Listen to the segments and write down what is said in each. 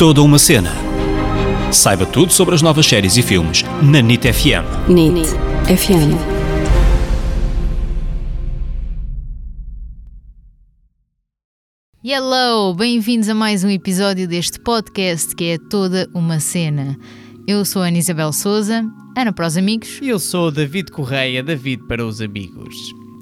Toda uma cena. Saiba tudo sobre as novas séries e filmes na NIT FM. NIT FM. Hello, bem-vindos a mais um episódio deste podcast que é toda uma cena. Eu sou a Ana Isabel Souza, Ana para os amigos. E eu sou o David Correia, David para os amigos.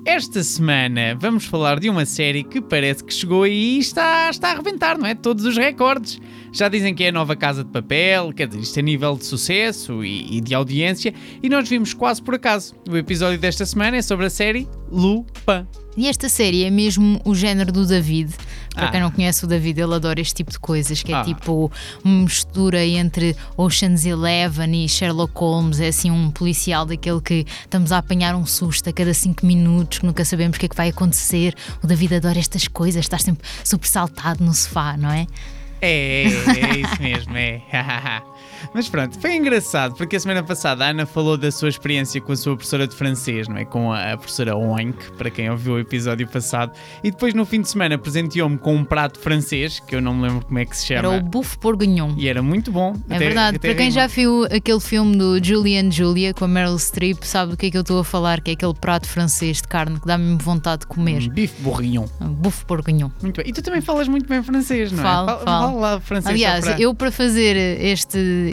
Esta semana vamos falar de uma série que parece que chegou e está, está a arrebentar, não é? Todos os recordes. Já dizem que é a nova Casa de Papel, quer dizer, isto é nível de sucesso e, e de audiência, e nós vimos quase por acaso. O episódio desta semana é sobre a série Lupin. E esta série é mesmo o género do David. Para Ah. quem não conhece o David, ele adora este tipo de coisas, que é Ah. tipo uma mistura entre Ocean's Eleven e Sherlock Holmes. É assim um policial daquele que estamos a apanhar um susto a cada cinco minutos, que nunca sabemos o que é que vai acontecer. O David adora estas coisas, está sempre super saltado no sofá, não é? É, é. Mas pronto, foi engraçado, porque a semana passada a Ana falou da sua experiência com a sua professora de francês, não é? Com a, a professora Oink, para quem ouviu o episódio passado. E depois no fim de semana presenteou-me com um prato francês, que eu não me lembro como é que se Era chama. o buffo bourguignon. E era muito bom. É Até- verdade, até para quem rima. já viu aquele filme do Julie and Julia com a Meryl Streep, sabe do que é que eu estou a falar, que é aquele prato francês de carne que dá mesmo vontade de comer. Bife bourguignon. Buffo bourguignon. Muito bem. E tu também falas muito bem francês, não Falo, é? Fala- falo. Fala lá francês. Aliás, para- eu para fazer este,